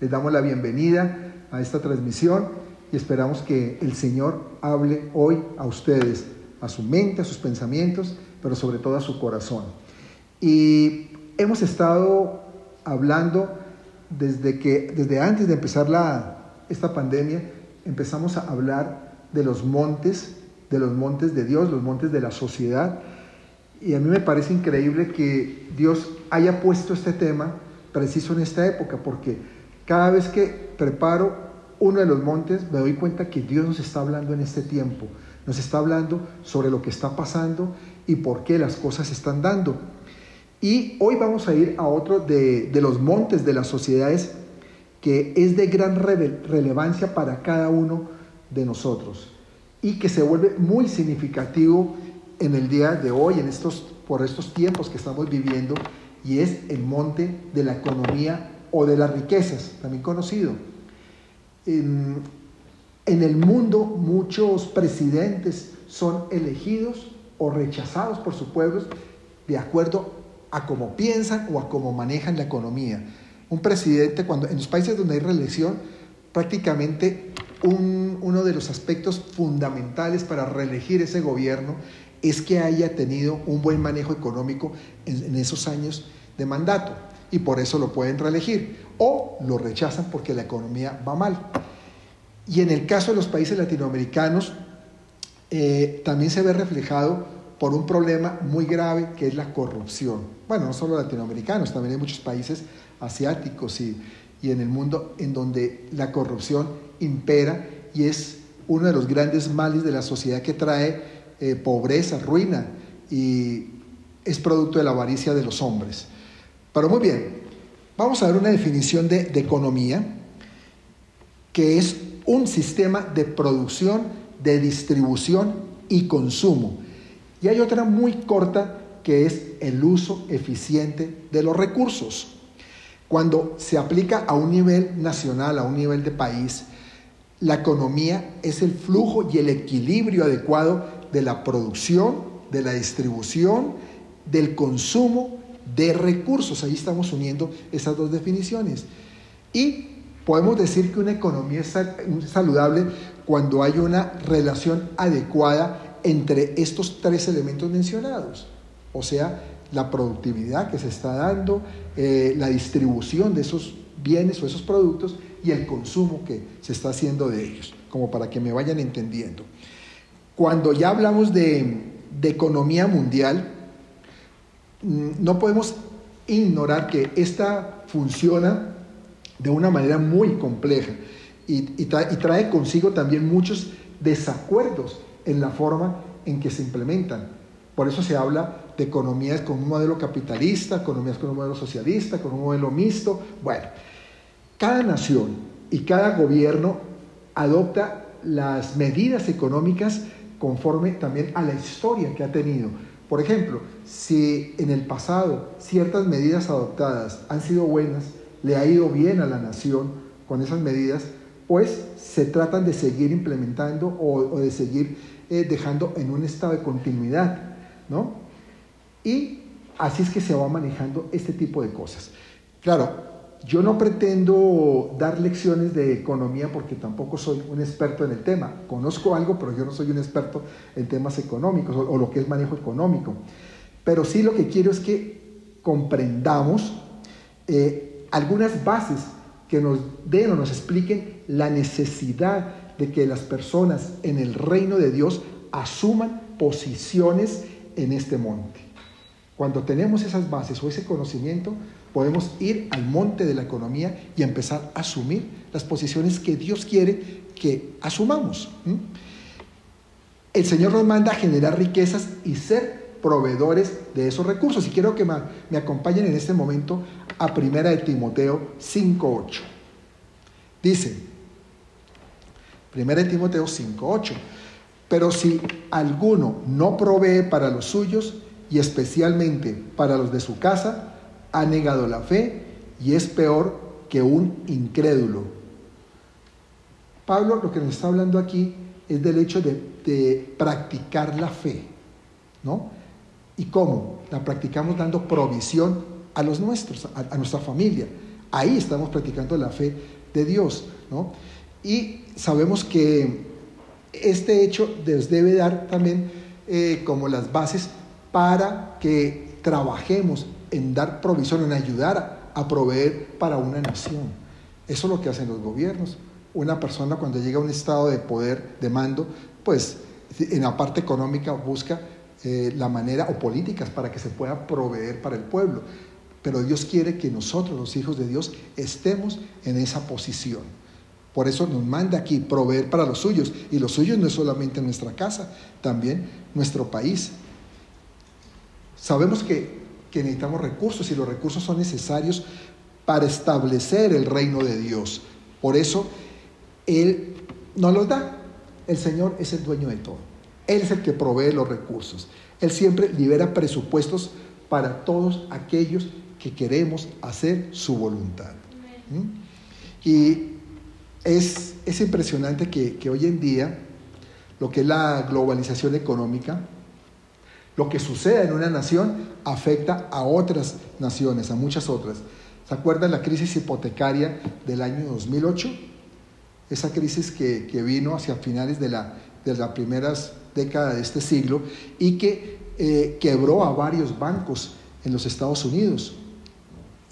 Les damos la bienvenida a esta transmisión y esperamos que el Señor hable hoy a ustedes, a su mente, a sus pensamientos, pero sobre todo a su corazón. Y hemos estado hablando desde que desde antes de empezar la, esta pandemia empezamos a hablar de los montes, de los montes de Dios, los montes de la sociedad. Y a mí me parece increíble que Dios haya puesto este tema preciso en esta época, porque cada vez que preparo uno de los montes me doy cuenta que Dios nos está hablando en este tiempo, nos está hablando sobre lo que está pasando y por qué las cosas se están dando. Y hoy vamos a ir a otro de, de los montes de las sociedades que es de gran relevancia para cada uno de nosotros y que se vuelve muy significativo en el día de hoy, en estos, por estos tiempos que estamos viviendo, y es el monte de la economía o de las riquezas, también conocido. En, el mundo muchos presidentes son elegidos o rechazados por sus pueblos de acuerdo a cómo piensan o a cómo manejan la economía. Un presidente, cuando en los países donde hay reelección, prácticamente uno de los aspectos fundamentales para reelegir ese gobierno es que haya tenido un buen manejo económico en, esos años de mandato y por eso lo pueden reelegir o lo rechazan porque la economía va mal. Y en el caso de los países latinoamericanos, eh, también se ve reflejado por un problema muy grave que es la corrupción. Bueno, no solo latinoamericanos, también hay muchos países asiáticos y, y en el mundo en donde la corrupción impera y es uno de los grandes males de la sociedad que trae eh, pobreza, ruina y es producto de la avaricia de los hombres. Pero muy bien, vamos a ver una definición de, de economía que es un sistema de producción, de distribución y consumo. Y hay otra muy corta que es el uso eficiente de los recursos. Cuando se aplica a un nivel nacional, a un nivel de país, la economía es el flujo y el equilibrio adecuado de la producción, de la distribución, del consumo de recursos. Ahí estamos uniendo esas dos definiciones. Y podemos decir que una economía es saludable cuando hay una relación adecuada entre estos tres elementos mencionados. O sea, la productividad que se está dando, eh, la distribución de esos bienes o esos productos y el consumo que se está haciendo de ellos, como para que me vayan entendiendo. Cuando ya hablamos de, de economía mundial, no podemos ignorar que esta funciona de una manera muy compleja y, y, trae consigo también muchos desacuerdos en la forma en que se implementan. Por eso se habla de economías con un modelo capitalista, economías con un modelo socialista, con un modelo mixto. Bueno, cada nación y cada gobierno adopta las medidas económicas conforme también a la historia que ha tenido. Por ejemplo, si en el pasado ciertas medidas adoptadas han sido buenas, le ha ido bien a la nación con esas medidas, pues se tratan de seguir implementando o, de seguir eh, dejando en un estado de continuidad, ¿no? Y así es que se va manejando este tipo de cosas. Claro, yo no pretendo dar lecciones de economía porque tampoco soy un experto en el tema. Conozco algo, pero yo no soy un experto en temas económicos o, lo que es manejo económico. Pero sí lo que quiero es que comprendamos eh, algunas bases que nos den o nos expliquen la necesidad de que las personas en el reino de Dios asuman posiciones en este monte. Cuando tenemos esas bases o ese conocimiento, podemos ir al monte de la economía y empezar a asumir las posiciones que Dios quiere que asumamos. El Señor nos manda a generar riquezas y ser proveedores de esos recursos. Y quiero que me acompañen en este momento a Primera de Timoteo 5.8. Dice, Primera de Timoteo 5.8, pero si alguno no provee para los suyos, y especialmente para los de su casa, ha negado la fe y es peor que un incrédulo. Pablo lo que nos está hablando aquí es del hecho de, practicar la fe, ¿no? ¿Y cómo? La practicamos dando provisión a los nuestros, a, nuestra familia, Ahí estamos practicando la fe de Dios, ¿no? Y sabemos que este hecho nos debe dar también eh, como las bases para que trabajemos en dar provisión, en ayudar a, proveer para una nación. Eso es lo que hacen los gobiernos. Una persona cuando llega a un estado de poder, de mando, pues en la parte económica busca eh, la manera o políticas para que se pueda proveer para el pueblo. Pero Dios quiere que nosotros, los hijos de Dios, estemos en esa posición. Por eso nos manda aquí proveer para los suyos. Y los suyos no es solamente nuestra casa, también nuestro país. Sabemos que, necesitamos recursos y los recursos son necesarios para establecer el reino de Dios. Por eso Él nos los da. El Señor es el dueño de todo. Él es el que provee los recursos. Él siempre libera presupuestos para todos aquellos que queremos hacer su voluntad. ¿Mm? Y es, impresionante que, hoy en día lo que es la globalización económica, lo que sucede en una nación afecta a otras naciones, a muchas otras. ¿Se acuerdan la crisis hipotecaria del año 2008? Esa crisis que, vino hacia finales de, la, de las primeras décadas de este siglo y que eh, quebró a varios bancos en los Estados Unidos.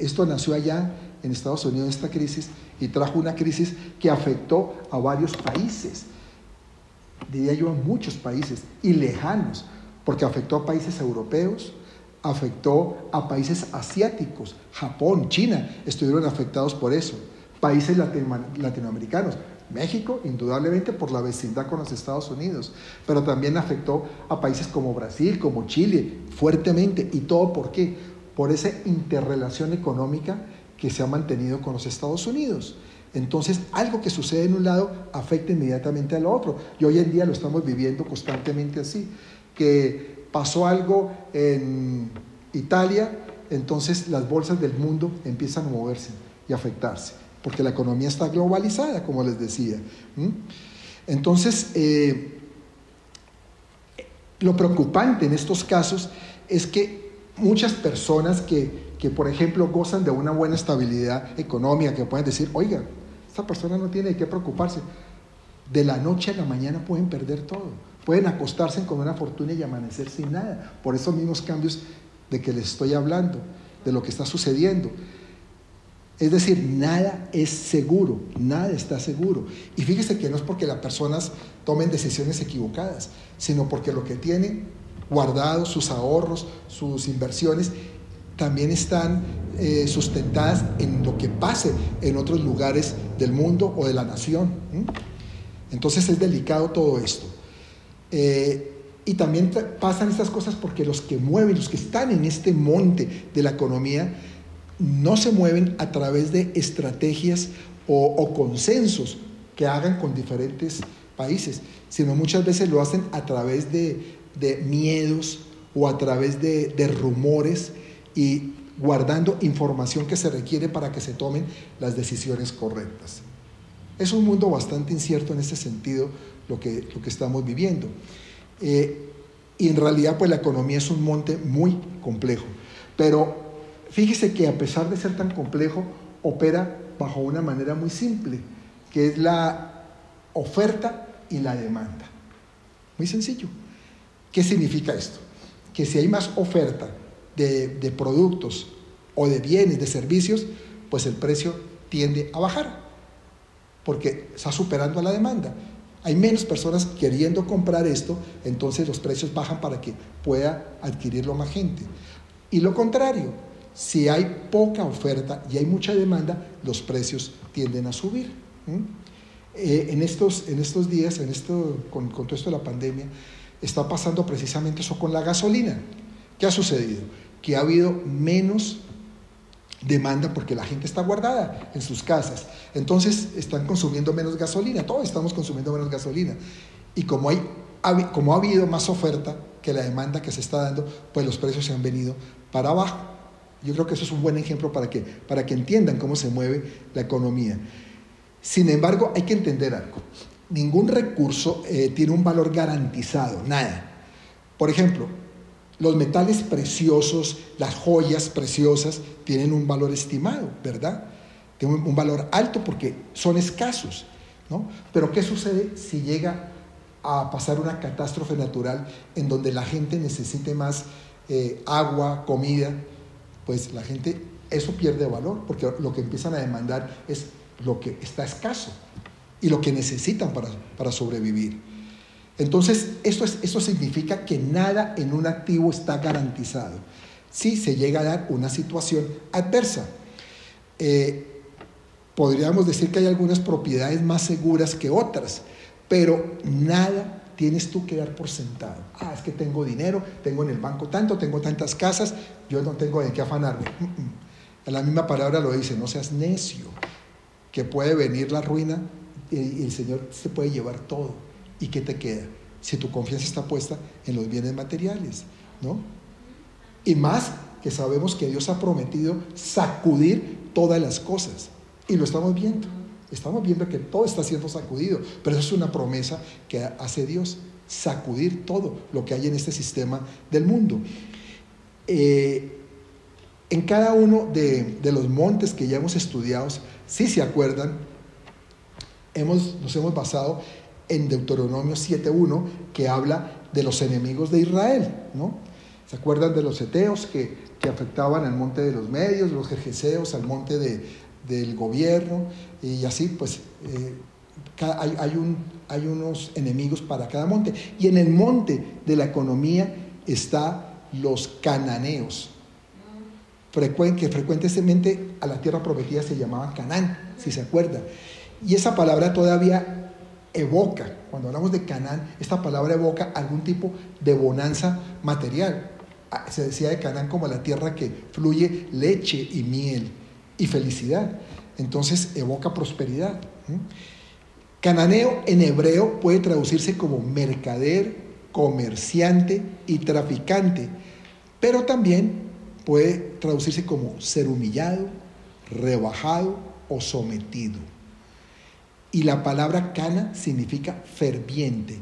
Esto nació allá en Estados Unidos, esta crisis, y trajo una crisis que afectó a varios países, diría yo a muchos países, y lejanos, porque afectó a países europeos, afectó a países asiáticos, Japón, China, estuvieron afectados por eso, países latinoamericanos, México, indudablemente por la vecindad con los Estados Unidos, pero también afectó a países como Brasil, como Chile, fuertemente. ¿Y todo por qué? Por esa interrelación económica que se ha mantenido con los Estados Unidos. Entonces, algo que sucede en un lado afecta inmediatamente al otro. Y hoy en día lo estamos viviendo constantemente así, que pasó algo en Italia, entonces las bolsas del mundo empiezan a moverse y afectarse, porque la economía está globalizada, como les decía. Entonces, eh, lo preocupante en estos casos es que muchas personas que que, por ejemplo, gozan de una buena estabilidad económica, que pueden decir, oiga, esta persona no tiene de qué preocuparse. De la noche a la mañana pueden perder todo. Pueden acostarse con una fortuna y amanecer sin nada. Por esos mismos cambios de que les estoy hablando, de lo que está sucediendo. Es decir, nada es seguro, nada está seguro. Y fíjese que no es porque las personas tomen decisiones equivocadas, sino porque lo que tienen guardados, sus ahorros, sus inversiones, también están eh, sustentadas en lo que pase en otros lugares del mundo o de la nación. Entonces es delicado todo esto. Eh, y también pasan estas cosas porque los que mueven, los que están en este monte de la economía, no se mueven a través de estrategias o, consensos que hagan con diferentes países, sino muchas veces lo hacen a través de, miedos o a través de, de rumores y guardando información que se requiere para que se tomen las decisiones correctas. Es un mundo bastante incierto en este sentido lo que, lo que estamos viviendo. Eh, y en realidad pues la economía es un monte muy complejo. Pero fíjese que a pesar de ser tan complejo, opera bajo una manera muy simple, que es la oferta y la demanda. Muy sencillo. ¿Qué significa esto? Que si hay más oferta de, productos o de bienes, de servicios, pues el precio tiende a bajar, porque está superando a la demanda. Hay menos personas queriendo comprar esto, entonces los precios bajan para que pueda adquirirlo más gente. Y lo contrario, si hay poca oferta y hay mucha demanda, los precios tienden a subir. Eh, en, estos, en estos días, en esto, con, con todo esto de la pandemia, está pasando precisamente eso con la gasolina. ¿Qué ha sucedido? que ha habido menos demanda porque la gente está guardada en sus casas. Entonces están consumiendo menos gasolina, todos estamos consumiendo menos gasolina. Y como, hay, como ha habido más oferta que la demanda que se está dando, pues los precios se han venido para abajo. Yo creo que eso es un buen ejemplo para que, para que entiendan cómo se mueve la economía. Sin embargo, hay que entender algo. Ningún recurso eh, tiene un valor garantizado, nada. Por ejemplo, los metales preciosos, las joyas preciosas, tienen un valor estimado, ¿verdad? tienen un valor alto porque son escasos. ¿no? Pero ¿qué sucede si llega a pasar una catástrofe natural en donde la gente necesite más eh, agua, comida? Pues la gente, eso pierde valor porque lo que empiezan a demandar es lo que está escaso y lo que necesitan para, para sobrevivir. Entonces, esto, es, significa que nada en un activo está garantizado si se llega a dar una situación adversa. Eh, podríamos decir que hay algunas propiedades más seguras que otras, pero nada tienes tú que dar por sentado. Ah, es que tengo dinero, tengo en el banco tanto, tengo tantas casas, yo no tengo de qué afanarme. La misma palabra lo dice, no seas necio, que puede venir la ruina y el Señor se puede llevar todo. ¿Y qué te queda? Si tu confianza está puesta en los bienes materiales, ¿no? Y más que sabemos que Dios ha prometido sacudir todas las cosas. Y lo estamos viendo. Estamos viendo que todo está siendo sacudido. Pero eso es una promesa que hace Dios. Sacudir todo lo que hay en este sistema del mundo. Eh, en cada uno de, los montes que ya hemos estudiado, si se acuerdan, hemos, nos hemos basado en Deuteronomio 7.1, que habla de los enemigos de Israel, ¿no? ¿Se acuerdan de los eteos que, que afectaban al monte de los medios, los jerjeseos al monte de, del gobierno? Y así, pues, eh, hay, hay, un, hay unos enemigos para cada monte. Y en el monte de la economía está los cananeos, que frecuentemente a la tierra prometida se llamaban Canaán, si se acuerdan. Y esa palabra todavía evoca, cuando hablamos de Canaán, esta palabra evoca algún tipo de bonanza material. Ah, se decía de Canaán como la tierra que fluye leche y miel y felicidad. Entonces evoca prosperidad. Cananeo en hebreo puede traducirse como mercader, comerciante y traficante, pero también puede traducirse como ser humillado, rebajado o sometido. Y la palabra cana significa ferviente.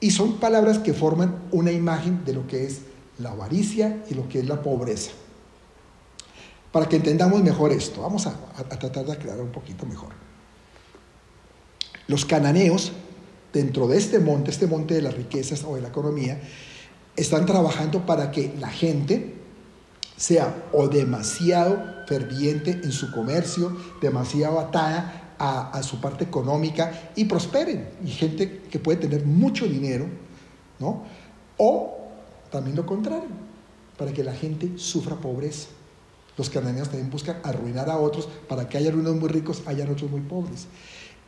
Y son palabras que forman una imagen de lo que es la avaricia y lo que es la pobreza. Para que entendamos mejor esto, vamos a, tratar de aclarar un poquito mejor. Los cananeos, dentro de este monte, este monte de las riquezas o de la economía, están trabajando para que la gente sea o demasiado ferviente en su comercio, demasiado atada a, su parte económica y prosperen. Y gente que puede tener mucho dinero, ¿no? O también lo contrario, para que la gente sufra pobreza. Los cananeos también buscan arruinar a otros para que haya unos muy ricos, hayan otros muy pobres.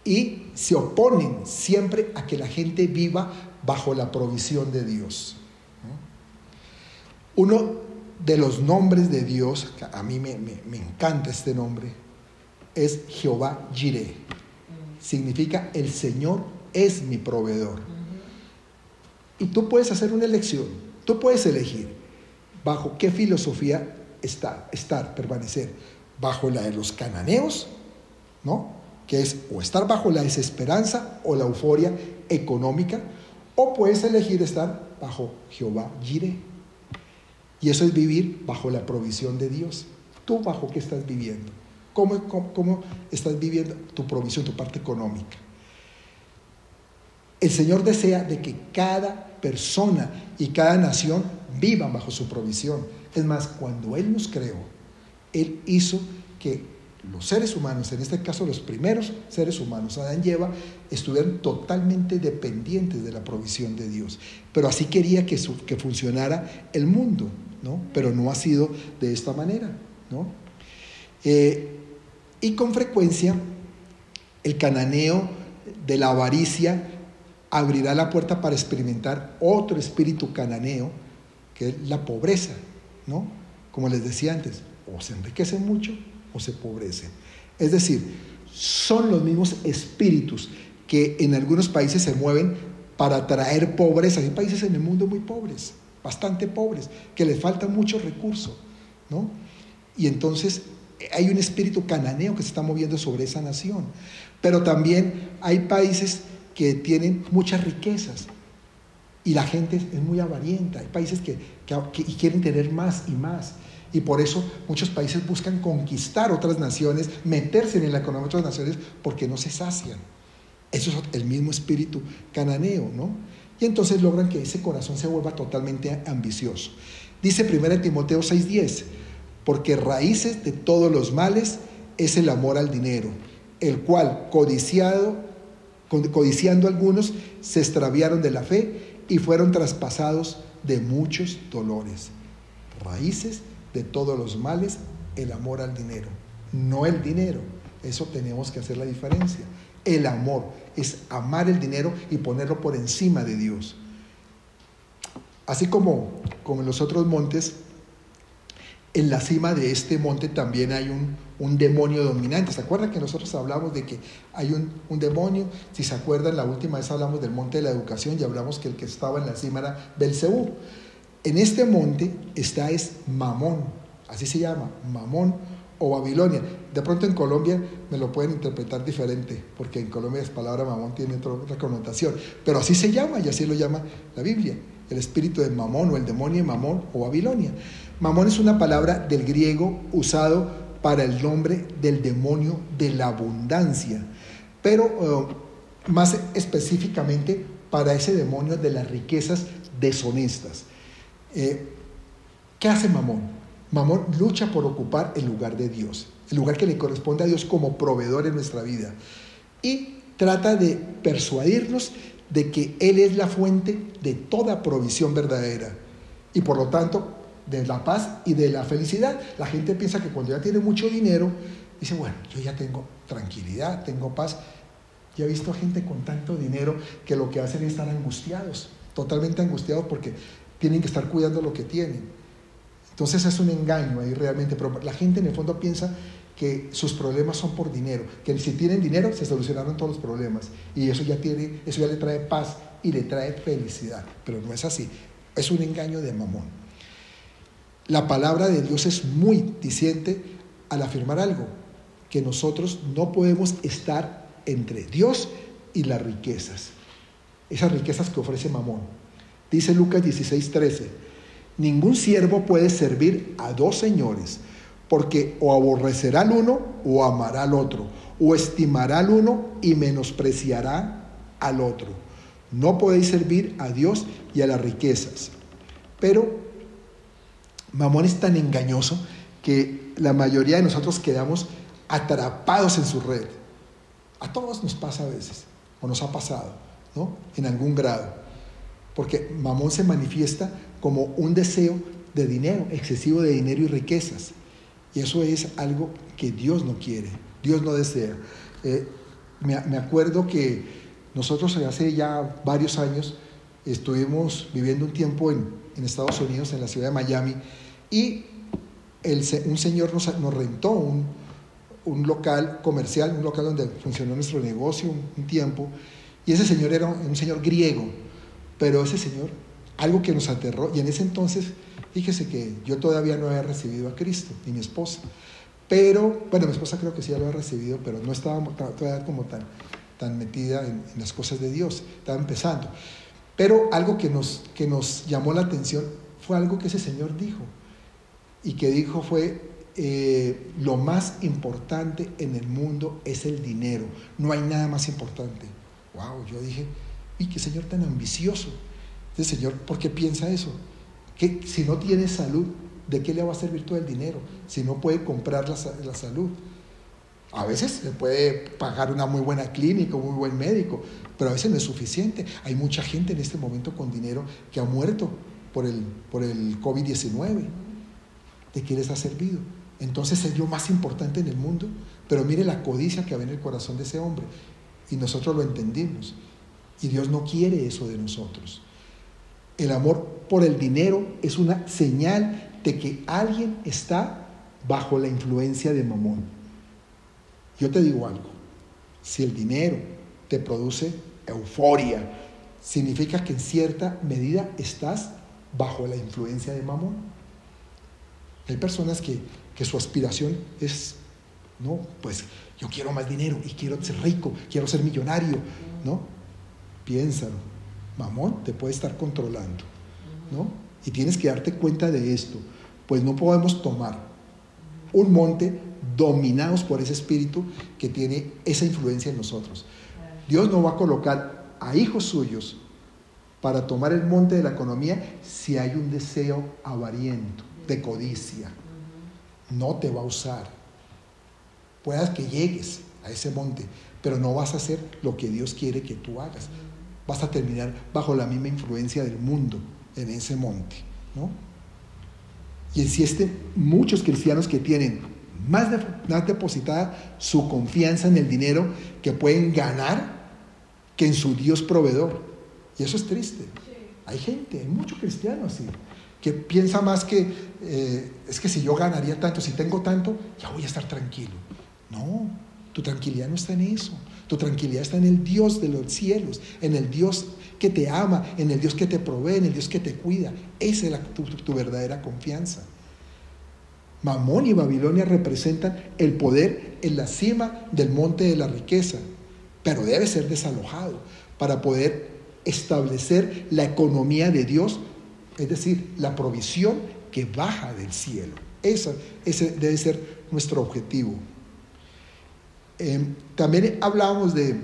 Y se oponen siempre a que la gente viva bajo la provisión de Dios. Uno de los nombres de Dios, a mí me, me encanta este nombre, es Jehová Jireh. Significa el Señor es mi proveedor. Y tú puedes hacer una elección Tú puedes elegir bajo qué filosofía estar, estar, permanecer. Bajo la de los cananeos, ¿no? Que es o estar bajo la desesperanza o la euforia económica, o puedes elegir estar bajo Jehová Jireh. Y eso es vivir bajo la provisión de Dios. ¿Tú bajo qué estás viviendo? ¿Cómo, estás viviendo tu provisión, tu parte económica? El Señor desea de que cada persona y cada nación vivan bajo su provisión. Es más, cuando Él nos creó, Él hizo que los seres humanos, en este caso los primeros seres humanos, Adán y Eva, estuvieran totalmente dependientes de la provisión de Dios. Pero así quería que, que funcionara el mundo, ¿no? Pero no ha sido de esta manera, ¿no? Eh, y con frecuencia el cananeo de la avaricia abrirá la puerta para experimentar otro espíritu cananeo, que es la pobreza, ¿no? Como les decía antes, o se enriquecen mucho o se pobrecen. Es decir, son los mismos espíritus que en algunos países se mueven para traer pobreza. Hay países en el mundo muy pobres, bastante pobres, que les falta mucho recurso, ¿no? Y entonces hay un espíritu cananeo que se está moviendo sobre esa nación. Pero también hay países que tienen muchas riquezas y la gente es muy avarienta. Hay países que, quieren tener más y más. Y por eso muchos países buscan conquistar otras naciones, meterse en la economía de otras naciones, porque no se sacian. Eso es el mismo espíritu cananeo, ¿no? Y entonces logran que ese corazón se vuelva totalmente ambicioso. Dice 1 Timoteo 6:10, porque raíces de todos los males es el amor al dinero, el cual codiciado, codiciando algunos, se extraviaron de la fe y fueron traspasados de muchos dolores. Raíces de todos los males, el amor al dinero, no el dinero. Eso tenemos que hacer la diferencia. El amor es amar el dinero y ponerlo por encima de Dios. Así como, como en los otros montes, en la cima de este monte también hay un, un demonio dominante. ¿Se acuerdan que nosotros hablamos de que hay un, un, demonio? Si se acuerdan, la última vez hablamos del monte de la educación y hablamos que el que estaba en la cima era Belcebú. En este monte está es Mamón, así se llama, Mamón o Babilonia. De pronto en Colombia me lo pueden interpretar diferente, porque en Colombia la palabra Mamón tiene otra connotación, pero así se llama y así lo llama la Biblia, el espíritu de Mamón o el demonio de Mamón o Babilonia. Mamón es una palabra del griego usado para el nombre del demonio de la abundancia, pero eh, más específicamente para ese demonio de las riquezas deshonestas. Eh, ¿Qué hace Mamón? Mamón lucha por ocupar el lugar de Dios, el lugar que le corresponde a Dios como proveedor en nuestra vida. Y trata de persuadirnos de que Él es la fuente de toda provisión verdadera. Y por lo tanto, de la paz y de la felicidad. La gente piensa que cuando ya tiene mucho dinero, dice, bueno, yo ya tengo tranquilidad, tengo paz. Yo he visto gente con tanto dinero que lo que hacen es estar angustiados, totalmente angustiados porque tienen que estar cuidando lo que tienen. Entonces es un engaño ahí realmente, pero la gente en el fondo piensa que sus problemas son por dinero, que si tienen dinero se solucionaron todos los problemas y eso ya tiene, eso ya le trae paz y le trae felicidad, pero no es así, es un engaño de mamón. La palabra de Dios es muy diciente al afirmar algo, que nosotros no podemos estar entre Dios y las riquezas, esas riquezas que ofrece mamón. Dice Lucas 16:13, ningún siervo puede servir a dos señores, porque o aborrecerá al uno o amará al otro, o estimará al uno y menospreciará al otro. No podéis servir a Dios y a las riquezas. Pero Mamón es tan engañoso que la mayoría de nosotros quedamos atrapados en su red. A todos nos pasa a veces, o nos ha pasado, ¿no? En algún grado. Porque mamón se manifiesta como un deseo de dinero, excesivo de dinero y riquezas. Y eso es algo que Dios no quiere, Dios no desea. Eh, me, acuerdo que nosotros hace ya varios años estuvimos viviendo un tiempo en, Estados Unidos, en la ciudad de Miami, y un señor nos, rentó un, local comercial, un local donde funcionó nuestro negocio un tiempo, y ese señor era un señor griego, pero ese señor, algo que nos aterró, y en ese entonces, fíjese que yo todavía no había recibido a Cristo, ni mi esposa. Pero, bueno, mi esposa creo que sí ya lo había recibido, pero no estaba todavía como tan, tan metida en, las cosas de Dios, estaba empezando. Pero algo que nos, que nos llamó la atención fue algo que ese señor dijo. Y que dijo fue, eh, lo más importante en el mundo es el dinero. No hay nada más importante. Wow, yo dije, y qué Señor tan ambicioso. Ese Señor, ¿por qué piensa eso? Que si no tiene salud, ¿de qué le va a servir todo el dinero? Si no puede comprar la, la salud. A veces se puede pagar una muy buena clínica, un muy buen médico, pero a veces no es suficiente. Hay mucha gente en este momento con dinero que ha muerto por el, por el COVID-19. ¿De qué les ha servido? Entonces es lo más importante en el mundo, pero mire la codicia que había en el corazón de ese hombre. Y nosotros lo entendimos. Y Dios no quiere eso de nosotros. El amor por el dinero es una señal de que alguien está bajo la influencia de Mamón. Yo te digo algo, si el dinero te produce euforia, significa que en cierta medida estás bajo la influencia de Mamón. Hay personas que, que su aspiración es, no, pues yo quiero más dinero y quiero ser rico, quiero ser millonario, ¿no? Piénsalo. Mamón te puede estar controlando, ¿no? Y tienes que darte cuenta de esto, pues no podemos tomar un monte dominados por ese espíritu que tiene esa influencia en nosotros. Dios no va a colocar a hijos suyos para tomar el monte de la economía si hay un deseo avariento, de codicia. No te va a usar. Puedas que llegues a ese monte, pero no vas a hacer lo que Dios quiere que tú hagas. Vas a terminar bajo la misma influencia del mundo en ese monte, ¿no? Y existen muchos cristianos que tienen más, más depositada su confianza en el dinero que pueden ganar que en su Dios proveedor. Y eso es triste. Hay gente, hay muchos cristianos así, que piensa más que eh, es que si yo ganaría tanto, si tengo tanto, ya voy a estar tranquilo. No, tu tranquilidad no está en eso. Tu tranquilidad está en el Dios de los cielos, en el Dios que te ama, en el Dios que te provee, en el Dios que te cuida. Esa es tu, verdadera confianza. Mamón y Babilonia representan el poder en la cima del monte de la riqueza, pero debe ser desalojado para poder establecer la economía de Dios, es decir, la provisión que baja del cielo. ese debe ser nuestro objetivo. Em, también hablábamos de,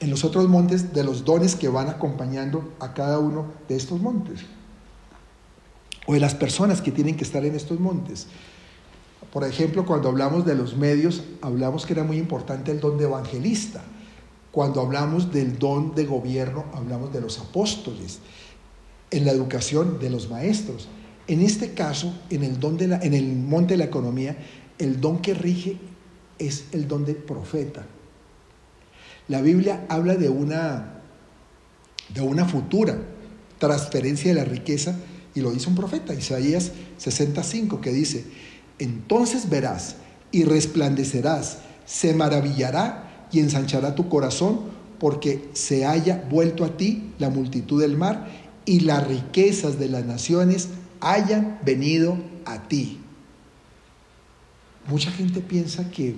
en los otros montes, de los dones que van acompañando a cada uno de estos montes, o de las personas que tienen que estar en estos montes. Por ejemplo, cuando hablamos de los medios, hablamos que era muy importante el don de evangelista. Cuando hablamos del don de gobierno, hablamos de los apóstoles. En la educación, de los maestros. En este caso, en el, don de la, en el monte de la economía, el don que rige es el don de profeta. La Biblia habla de una, de una futura transferencia de la riqueza y lo dice un profeta, Isaías 65, que dice, entonces verás y resplandecerás, se maravillará y ensanchará tu corazón porque se haya vuelto a ti la multitud del mar y las riquezas de las naciones hayan venido a ti. Mucha gente piensa que,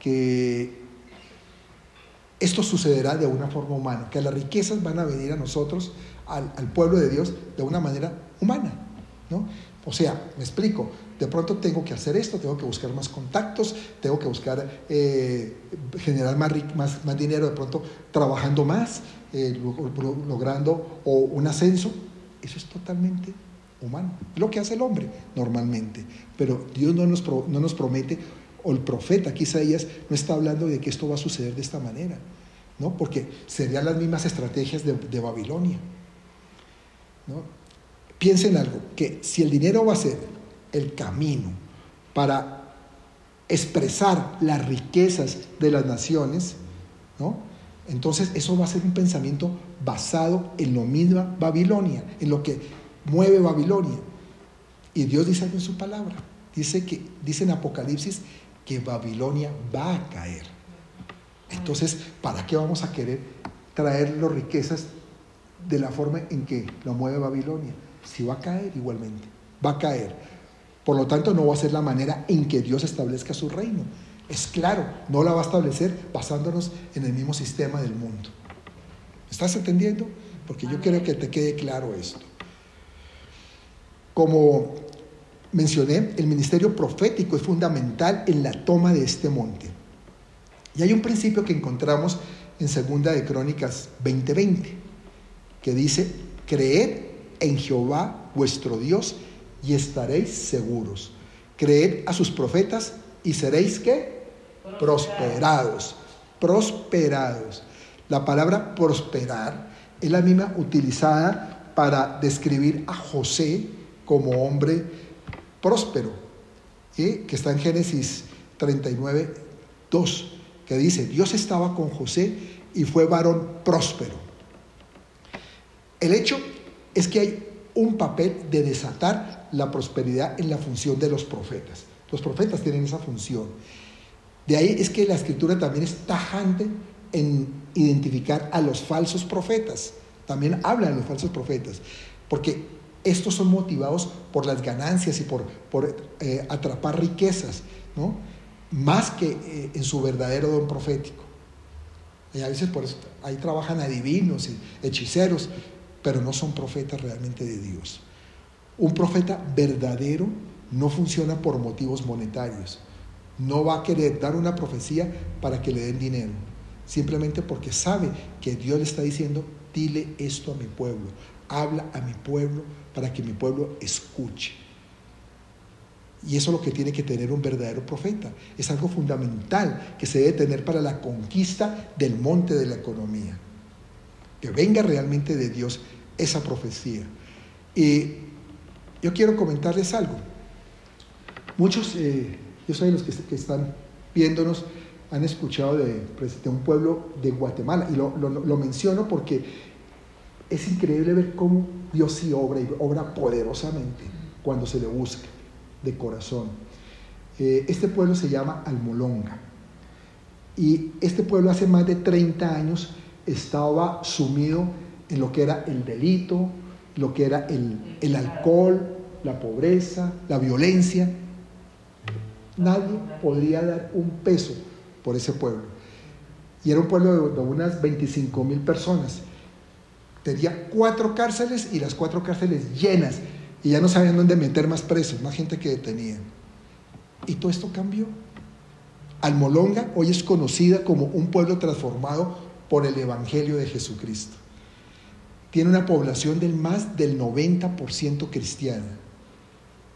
que esto sucederá de una forma humana, que las riquezas van a venir a nosotros, al, pueblo de Dios, de una manera humana. ¿no? O sea, me explico, de pronto tengo que hacer esto, tengo que buscar más contactos, tengo que buscar eh, generar más, más, más, dinero, de pronto trabajando más, eh, logrando o un ascenso. Eso es totalmente humano. Lo que hace el hombre normalmente. Pero Dios no nos, no nos promete, o el profeta, Isaías, no está hablando de que esto va a suceder de esta manera, ¿no? Porque serían las mismas estrategias de, de Babilonia. ¿no? Piensen algo, que si el dinero va a ser el camino para expresar las riquezas de las naciones, ¿no? Entonces eso va a ser un pensamiento basado en lo mismo Babilonia, en lo que mueve Babilonia. Y Dios dice algo en su palabra. Dice, que, dice en Apocalipsis que Babilonia va a caer. Entonces, ¿para qué vamos a querer traer las riquezas de la forma en que lo mueve Babilonia? Si va a caer igualmente, va a caer. Por lo tanto, no va a ser la manera en que Dios establezca su reino. Es claro, no la va a establecer basándonos en el mismo sistema del mundo. ¿Estás entendiendo? Porque yo quiero que te quede claro esto. Como mencioné, el ministerio profético es fundamental en la toma de este monte. Y hay un principio que encontramos en Segunda de Crónicas 20:20, que dice, creed en Jehová vuestro Dios y estaréis seguros. Creed a sus profetas y seréis qué? Prosperados. Prosperados. La palabra prosperar es la misma utilizada para describir a José como hombre próspero, que está en Génesis 39, 2, que dice, Dios estaba con José y fue varón próspero. El hecho es que hay un papel de desatar la prosperidad en la función de los profetas. Los profetas tienen esa función. De ahí es que la escritura también es tajante en identificar a los falsos profetas. También habla de los falsos profetas. Porque estos son motivados por las ganancias y por, por eh, atrapar riquezas, ¿no? más que eh, en su verdadero don profético. Y a veces por eso ahí trabajan adivinos y hechiceros, pero no son profetas realmente de Dios. Un profeta verdadero no funciona por motivos monetarios. No va a querer dar una profecía para que le den dinero, simplemente porque sabe que Dios le está diciendo, dile esto a mi pueblo, habla a mi pueblo para que mi pueblo escuche. Y eso es lo que tiene que tener un verdadero profeta. Es algo fundamental que se debe tener para la conquista del monte de la economía. Que venga realmente de Dios esa profecía. Y yo quiero comentarles algo. Muchos, eh, yo soy los que, están viéndonos, han escuchado de, pues, de, un pueblo de Guatemala. Y lo, lo menciono porque es increíble ver cómo Dios sí obra y obra poderosamente cuando se le busca de corazón. Eh, este pueblo se llama Almolonga. Y este pueblo hace más de 30 años estaba sumido en lo que era el delito, lo que era el, el alcohol, la pobreza, la violencia. Nadie podría dar un peso por ese pueblo. Y era un pueblo de, unas 25 mil personas. Tenía cuatro cárceles y las cuatro cárceles llenas y ya no sabían dónde meter más presos, más gente que detenían. Y todo esto cambió. Almolonga hoy es conocida como un pueblo transformado por el Evangelio de Jesucristo. Tiene una población del más del 90% cristiana.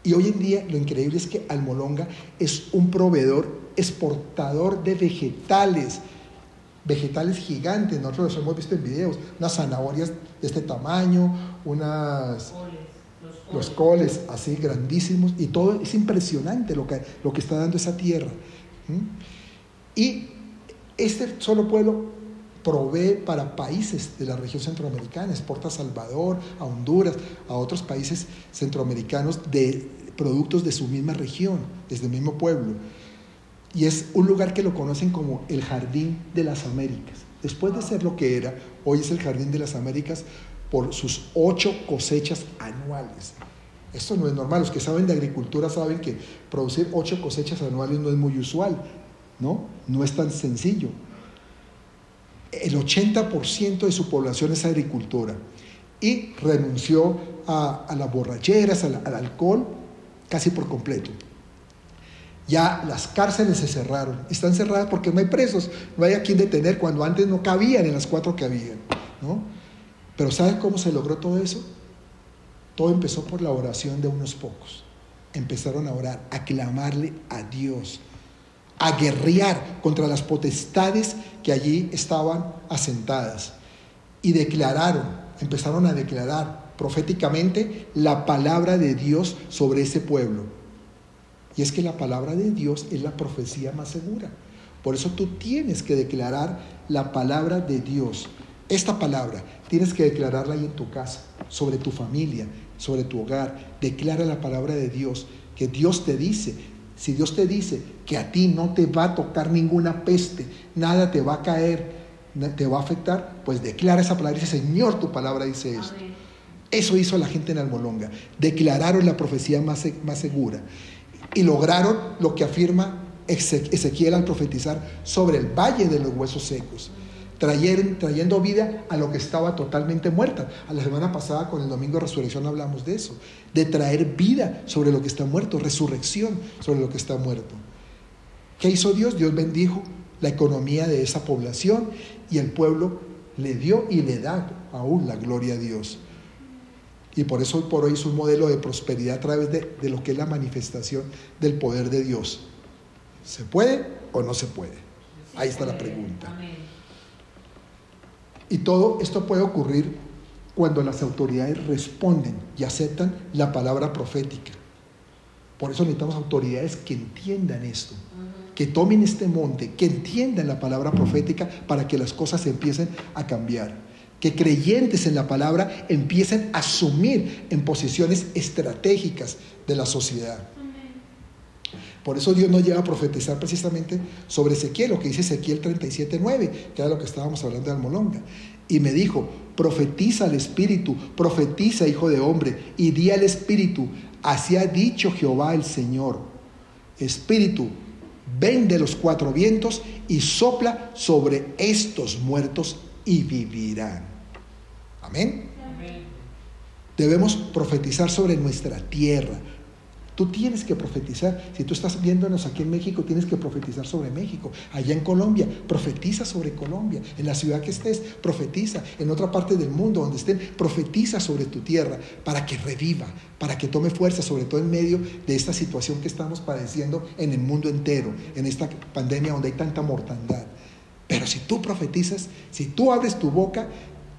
Y hoy en día lo increíble es que Almolonga es un proveedor exportador de vegetales, vegetales gigantes. Nosotros los hemos visto en videos, unas zanahorias de este tamaño, unas los coles así grandísimos, y todo es impresionante lo que, lo que está dando esa tierra. Y este solo pueblo provee para países de la región centroamericana, exporta a Salvador, a Honduras, a otros países centroamericanos de productos de su misma región, desde el mismo pueblo. Y es un lugar que lo conocen como el Jardín de las Américas. Después de ser lo que era, hoy es el Jardín de las Américas por sus ocho cosechas anuales. Esto no es normal. Los que saben de agricultura saben que producir ocho cosechas anuales no es muy usual, ¿no? No es tan sencillo. El 80% de su población es agricultura y renunció a, las borracheras, al, al alcohol, casi por completo. Ya las cárceles se cerraron. Están cerradas porque no hay presos, no hay a quien detener cuando antes no cabían en las cuatro que habían. ¿no? Pero ¿saben cómo se logró todo eso? Todo empezó por la oración de unos pocos. Empezaron a orar, a clamarle a Dios, a guerrear contra las potestades que allí estaban asentadas. Y declararon, empezaron a declarar proféticamente la palabra de Dios sobre ese pueblo. Y es que la palabra de Dios es la profecía más segura. Por eso tú tienes que declarar la palabra de Dios. Esta palabra tienes que declararla ahí en tu casa, sobre tu familia, sobre tu hogar. Declara la palabra de Dios, que Dios te dice. Si Dios te dice que a ti no te va a tocar ninguna peste, nada te va a caer, te va a afectar, pues declara esa palabra y dice, Señor, tu palabra dice esto. Eso hizo la gente en Almolonga. Declararon la profecía más, más segura y lograron lo que afirma Ezequiel al profetizar sobre el valle de los huesos secos trayendo vida a lo que estaba totalmente muerta. A la semana pasada con el Domingo de Resurrección hablamos de eso, de traer vida sobre lo que está muerto, resurrección sobre lo que está muerto. ¿Qué hizo Dios? Dios bendijo la economía de esa población y el pueblo le dio y le da aún la gloria a Dios. Y por eso hoy por hoy es un modelo de prosperidad a través de, de lo que es la manifestación del poder de Dios. ¿Se puede o no se puede? Ahí está la pregunta. Y todo esto puede ocurrir cuando las autoridades responden y aceptan la palabra profética. Por eso necesitamos autoridades que entiendan esto, que tomen este monte, que entiendan la palabra profética para que las cosas empiecen a cambiar. Que creyentes en la palabra empiecen a asumir en posiciones estratégicas de la sociedad. Por eso Dios nos lleva a profetizar precisamente sobre Ezequiel, lo que dice Ezequiel 37.9, que era lo que estábamos hablando de Almolonga. Y me dijo, profetiza al Espíritu, profetiza, hijo de hombre, y di al Espíritu, así ha dicho Jehová el Señor. Espíritu, ven de los cuatro vientos y sopla sobre estos muertos y vivirán. Amén. Debemos profetizar sobre nuestra tierra. Tú tienes que profetizar. Si tú estás viéndonos aquí en México, tienes que profetizar sobre México. Allá en Colombia, profetiza sobre Colombia. En la ciudad que estés, profetiza. En otra parte del mundo donde estén, profetiza sobre tu tierra para que reviva, para que tome fuerza, sobre todo en medio de esta situación que estamos padeciendo en el mundo entero, en esta pandemia donde hay tanta mortandad. Pero si tú profetizas, si tú abres tu boca,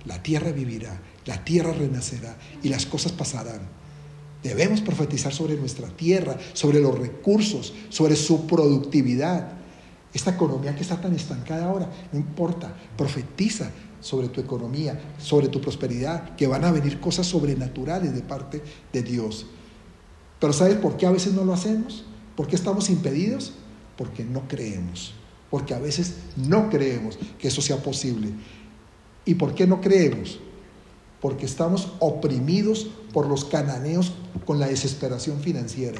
la tierra vivirá, la tierra renacerá y las cosas pasarán. Debemos profetizar sobre nuestra tierra, sobre los recursos, sobre su productividad. Esta economía que está tan estancada ahora, no importa, profetiza sobre tu economía, sobre tu prosperidad, que van a venir cosas sobrenaturales de parte de Dios. Pero ¿sabes por qué a veces no lo hacemos? ¿Por qué estamos impedidos? Porque no creemos. Porque a veces no creemos que eso sea posible. ¿Y por qué no creemos? Porque estamos oprimidos por los cananeos con la desesperación financiera.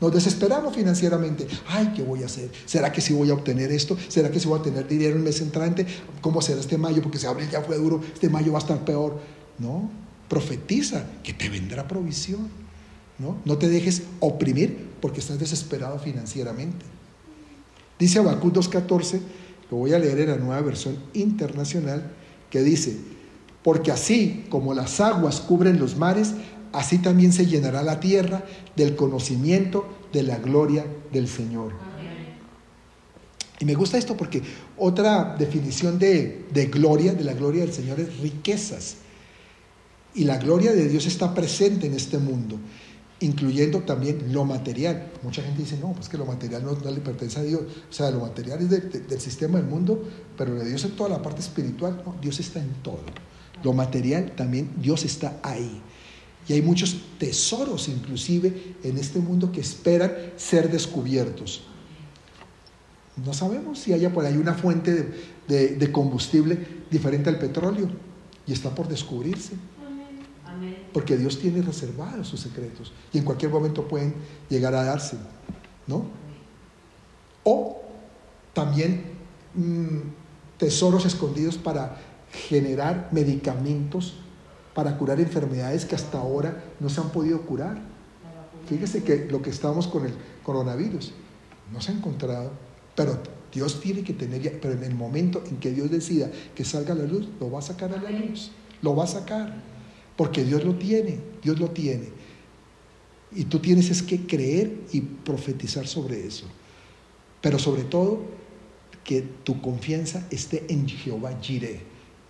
Nos desesperamos financieramente. Ay, ¿qué voy a hacer? ¿Será que sí voy a obtener esto? ¿Será que sí voy a tener dinero el mes entrante? ¿Cómo será este mayo? Porque si abril ya fue duro, este mayo va a estar peor. No, profetiza que te vendrá provisión. No, no te dejes oprimir porque estás desesperado financieramente. Dice Habacuc 2.14, lo voy a leer en la nueva versión internacional, que dice, porque así como las aguas cubren los mares, así también se llenará la tierra del conocimiento de la gloria del Señor. Y me gusta esto porque otra definición de, gloria, de la gloria del Señor, es riquezas. Y la gloria de Dios está presente en este mundo incluyendo también lo material. Mucha gente dice, no, pues que lo material no, le pertenece a Dios. O sea, lo material es del sistema del mundo, pero de Dios es toda la parte espiritual. No, Dios está en todo. Lo material también, Dios está ahí. Y hay muchos tesoros inclusive en este mundo que esperan ser descubiertos. No sabemos si haya por ahí una fuente de combustible diferente al petróleo y está por descubrirse. Porque Dios tiene reservados sus secretos y en cualquier momento pueden llegar a darse, ¿no? O también mm, tesoros escondidos para generar medicamentos para curar enfermedades que hasta ahora no se han podido curar. Fíjese que lo que estamos con el coronavirus no se ha encontrado, pero Dios tiene que tener, ya, pero en el momento en que Dios decida que salga a la luz, lo va a sacar a la luz, lo va a sacar. Porque Dios lo tiene, Dios lo tiene. Y tú tienes es que creer y profetizar sobre eso. Pero sobre todo, que tu confianza esté en Jehová Jireh,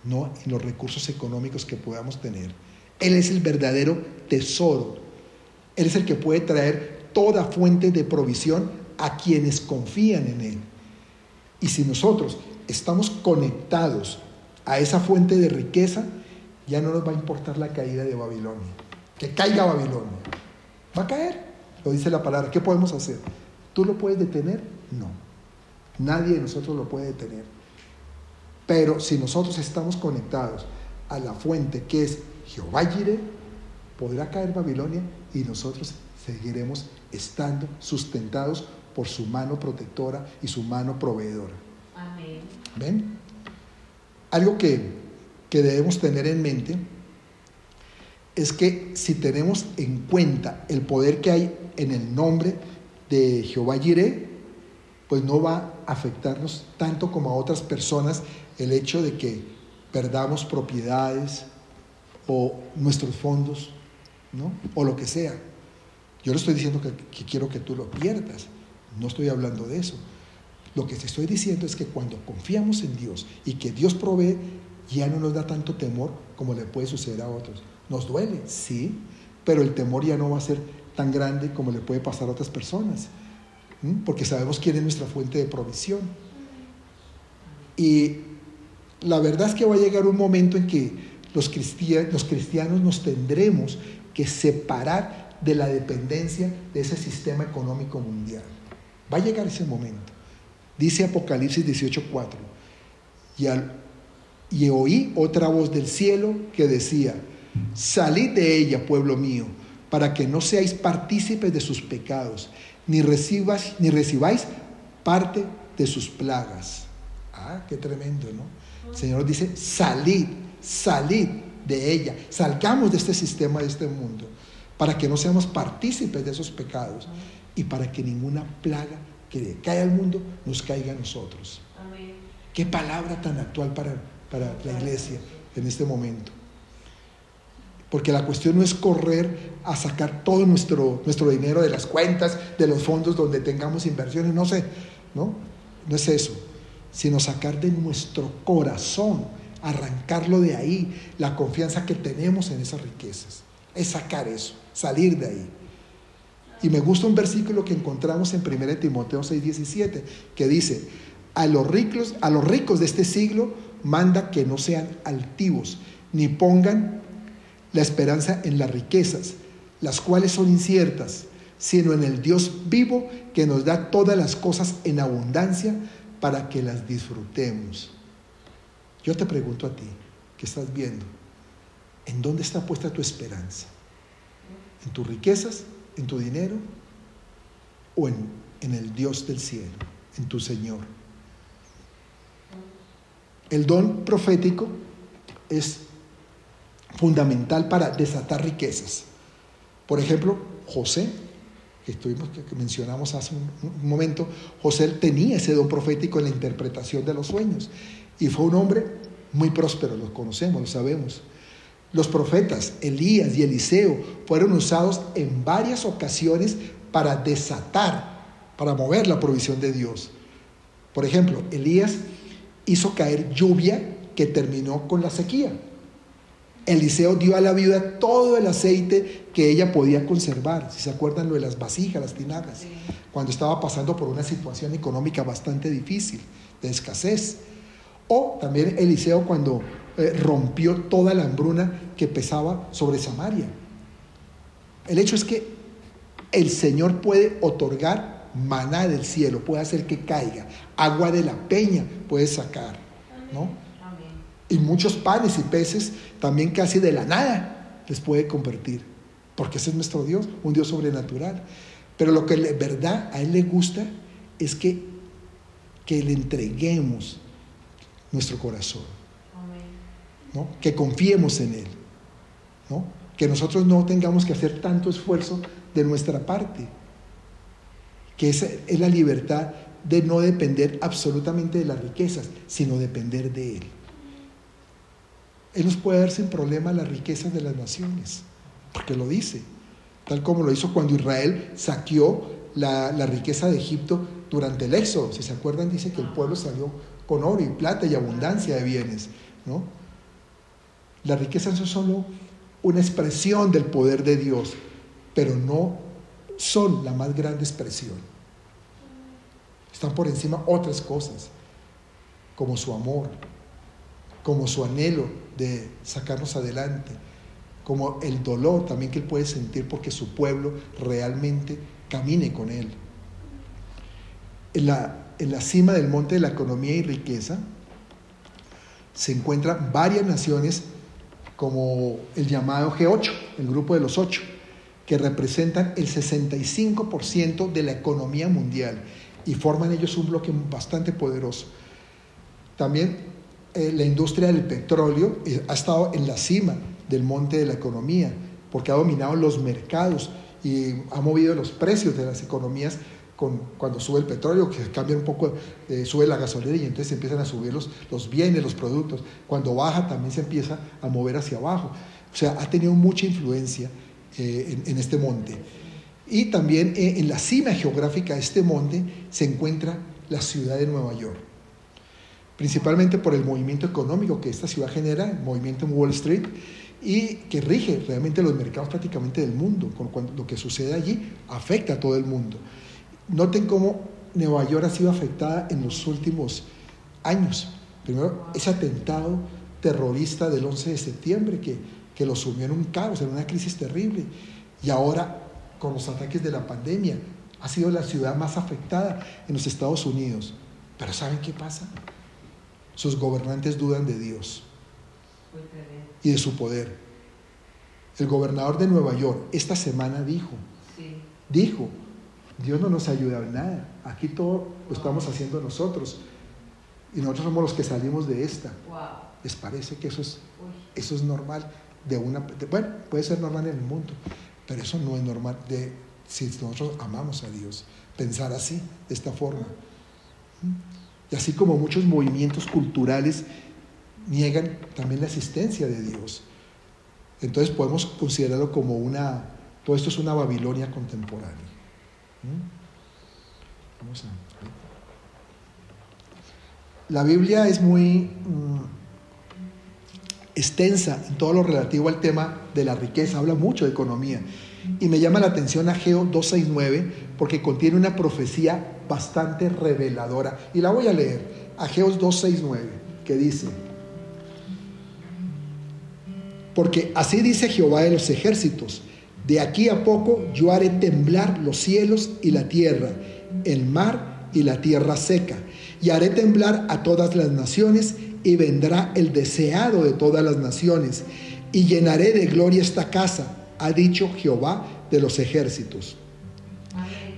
no en los recursos económicos que podamos tener. Él es el verdadero tesoro. Él es el que puede traer toda fuente de provisión a quienes confían en Él. Y si nosotros estamos conectados a esa fuente de riqueza, ya no nos va a importar la caída de Babilonia. Que caiga Babilonia. Va a caer, lo dice la palabra. ¿Qué podemos hacer? ¿Tú lo puedes detener? No. Nadie de nosotros lo puede detener. Pero si nosotros estamos conectados a la fuente que es Jehová Jireh, podrá caer Babilonia y nosotros seguiremos estando sustentados por su mano protectora y su mano proveedora. Amén. ¿Ven? Algo que que debemos tener en mente es que si tenemos en cuenta el poder que hay en el nombre de Jehová Jireh, pues no va afectarnos tanto como a otras personas el hecho de que perdamos propiedades o nuestros fondos, ¿no? O lo que sea. Yo no estoy diciendo que, que quiero que tú lo pierdas, no estoy hablando de eso. Lo que te estoy diciendo es que cuando confiamos en Dios y que Dios provee, ya no nos da tanto temor como le puede suceder a otros. Nos duele, sí, pero el temor ya no va a ser tan grande como le puede pasar a otras personas, porque sabemos quién es nuestra fuente de provisión. Y la verdad es que va a llegar un momento en que los, cristianos, los cristianos nos tendremos que separar de la dependencia de ese sistema económico mundial. Va a llegar ese momento. Dice Apocalipsis 18:4. Y al y oí otra voz del cielo que decía, salid de ella, pueblo mío, para que no seáis partícipes de sus pecados, ni, recibas, ni recibáis parte de sus plagas. Ah, qué tremendo, ¿no? El Señor dice, salid, salid de ella, salgamos de este sistema, de este mundo, para que no seamos partícipes de esos pecados y para que ninguna plaga que cae al mundo nos caiga a nosotros. Qué palabra tan actual para, para la iglesia en este momento. Porque la cuestión no es correr a sacar todo nuestro, nuestro dinero de las cuentas, de los fondos donde tengamos inversiones, no sé, ¿no? No es eso, sino sacar de nuestro corazón, arrancarlo de ahí, la confianza que tenemos en esas riquezas. Es sacar eso, salir de ahí. Y me gusta un versículo que encontramos en 1 Timoteo 6:17, que dice, a los, ricos, a los ricos de este siglo manda que no sean altivos, ni pongan la esperanza en las riquezas, las cuales son inciertas, sino en el Dios vivo que nos da todas las cosas en abundancia para que las disfrutemos. Yo te pregunto a ti, que estás viendo, ¿en dónde está puesta tu esperanza? ¿En tus riquezas? ¿En tu dinero? ¿O en, en el Dios del cielo? ¿En tu Señor? El don profético es fundamental para desatar riquezas. Por ejemplo, José, que, estuvimos, que mencionamos hace un, momento, José tenía ese don profético en la interpretación de los sueños y fue un hombre muy próspero, lo conocemos, lo sabemos. Los profetas Elías y Eliseo fueron usados en varias ocasiones para desatar, para mover la provisión de Dios. Por ejemplo, Elías hizo caer lluvia que terminó con la sequía. Eliseo dio a la viuda todo el aceite que ella podía conservar. Si se acuerdan lo de las vasijas, las tinajas, cuando estaba pasando por una situación económica bastante difícil, de escasez. O también Eliseo cuando eh, rompió toda la hambruna que pesaba sobre Samaria. El hecho es que el Señor puede otorgar maná del cielo, puede hacer que caiga, agua de la peña puede sacar, ¿no? Y muchos panes y peces también casi de la nada les puede convertir. Porque ese es nuestro Dios, un Dios sobrenatural. Pero lo que de verdad a Él le gusta es que, que le entreguemos nuestro corazón. ¿no? Que confiemos en Él. ¿no? Que nosotros no tengamos que hacer tanto esfuerzo de nuestra parte. Que esa es la libertad de no depender absolutamente de las riquezas, sino depender de Él. Él nos puede dar sin problema las riquezas de las naciones, porque lo dice, tal como lo hizo cuando Israel saqueó la, riqueza de Egipto durante el éxodo. Si se acuerdan, dice que el pueblo salió con oro y plata y abundancia de bienes. ¿no? Las riquezas son solo una expresión del poder de Dios, pero no son la más grande expresión. Están por encima otras cosas, como su amor, como su anhelo de sacarnos adelante, como el dolor también que él puede sentir porque su pueblo realmente camine con él. En la, en la cima del monte de la economía y riqueza se encuentran varias naciones como el llamado G8, el grupo de los ocho, que representan el 65% de la economía mundial y forman ellos un bloque bastante poderoso. También eh, la industria del petróleo eh, ha estado en la cima del monte de la economía, porque ha dominado los mercados y ha movido los precios de las economías con, cuando sube el petróleo, que cambia un poco, eh, sube la gasolina y entonces empiezan a subir los, los bienes, los productos. Cuando baja también se empieza a mover hacia abajo. O sea, ha tenido mucha influencia en, en, este monte. Y también en la cima geográfica de este monte se encuentra la ciudad de Nueva York principalmente por el movimiento económico que esta ciudad genera, el movimiento en Wall Street, y que rige realmente los mercados prácticamente del mundo. Lo que sucede allí afecta a todo el mundo. Noten cómo Nueva York ha sido afectada en los últimos años. Primero, ese atentado terrorista del 11 de septiembre que, que lo sumió en un caos, en una crisis terrible. Y ahora, con los ataques de la pandemia, ha sido la ciudad más afectada en los Estados Unidos. Pero ¿saben qué pasa? Sus gobernantes dudan de Dios y de su poder. El gobernador de Nueva York esta semana dijo, dijo, Dios no nos ayuda en nada, aquí todo lo estamos haciendo nosotros. Y nosotros somos los que salimos de esta. les parece que eso es, eso es normal de una... bueno, puede ser normal en el mundo, pero eso no es normal de, si nosotros amamos a Dios, pensar así, de esta forma. Y así como muchos movimientos culturales niegan también la existencia de Dios. Entonces podemos considerarlo como una, todo esto es una Babilonia contemporánea. Vamos a la Biblia es muy mm, extensa en todo lo relativo al tema de la riqueza, habla mucho de economía. Y me llama la atención Ageo 269 porque contiene una profecía bastante reveladora. Y la voy a leer. Ageo 269, que dice, porque así dice Jehová de los ejércitos, de aquí a poco yo haré temblar los cielos y la tierra, el mar y la tierra seca y haré temblar a todas las naciones, y vendrá el deseado de todas las naciones, y llenaré de gloria esta casa, ha dicho Jehová de los ejércitos.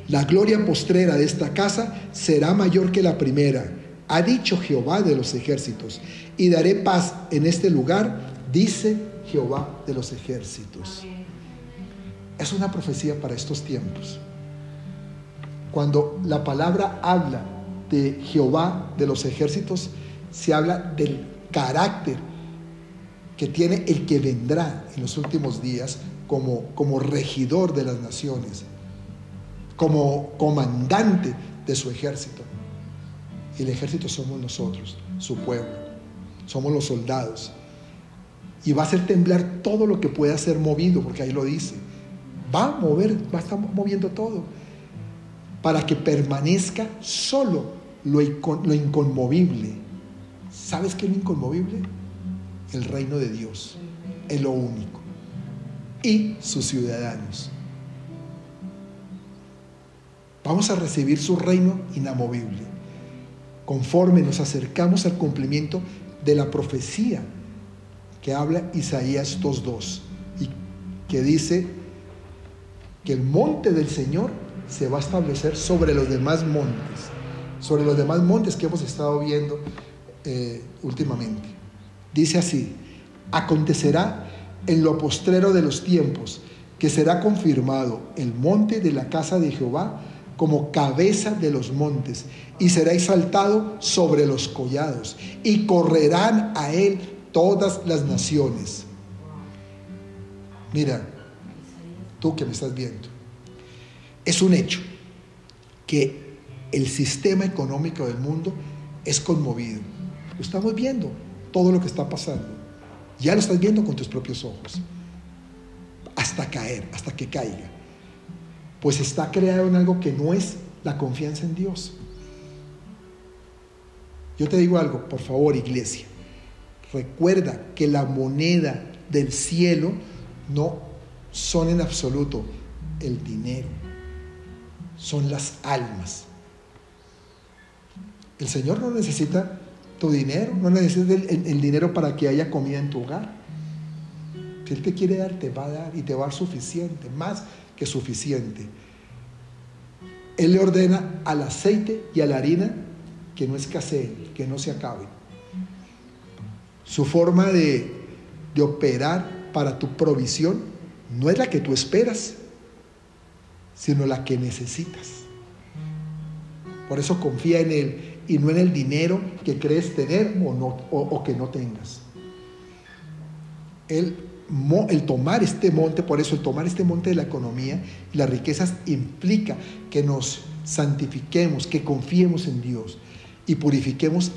La gloria postrera de esta casa será mayor que la primera, ha dicho Jehová de los ejércitos, y daré paz en este lugar, dice Jehová de los ejércitos. Es una profecía para estos tiempos. Cuando la palabra habla de Jehová de los ejércitos se habla del carácter que tiene el que vendrá en los últimos días como, como regidor de las naciones, como comandante de su ejército. Y el ejército somos nosotros, su pueblo, somos los soldados. Y va a hacer temblar todo lo que pueda ser movido, porque ahí lo dice. Va a mover, va a estar moviendo todo, para que permanezca solo lo, inconmovible. ¿Sabes qué es lo inconmovible? El reino de Dios. Es lo único. Y sus ciudadanos. Vamos a recibir su reino inamovible. Conforme nos acercamos al cumplimiento de la profecía que habla Isaías 2.2 y que dice que el monte del Señor se va a establecer sobre los demás montes sobre los demás montes que hemos estado viendo eh, últimamente. Dice así, acontecerá en lo postrero de los tiempos que será confirmado el monte de la casa de Jehová como cabeza de los montes y será exaltado sobre los collados y correrán a él todas las naciones. Mira, tú que me estás viendo, es un hecho que el sistema económico del mundo es conmovido. Estamos viendo, todo lo que está pasando. Ya lo estás viendo con tus propios ojos. Hasta caer, hasta que caiga. Pues está creado en algo que no es la confianza en Dios. Yo te digo algo, por favor, iglesia. Recuerda que la moneda del cielo no son en absoluto el dinero, son las almas. El Señor no necesita tu dinero, no necesita el, dinero para que haya comida en tu hogar. Si Él te quiere dar, te va a dar y te va a dar suficiente, más que suficiente. Él le ordena al aceite y a la harina que no escaseen, que no se acaben. Su forma de, de operar para tu provisión no es la que tú esperas, sino la que necesitas. Por eso confía en Él y no en el dinero que crees tener o, no, o, que no tengas. El, tomar este monte, por eso el tomar este monte de la economía y las riquezas implica que nos santifiquemos, que confiemos en Dios y purifiquemos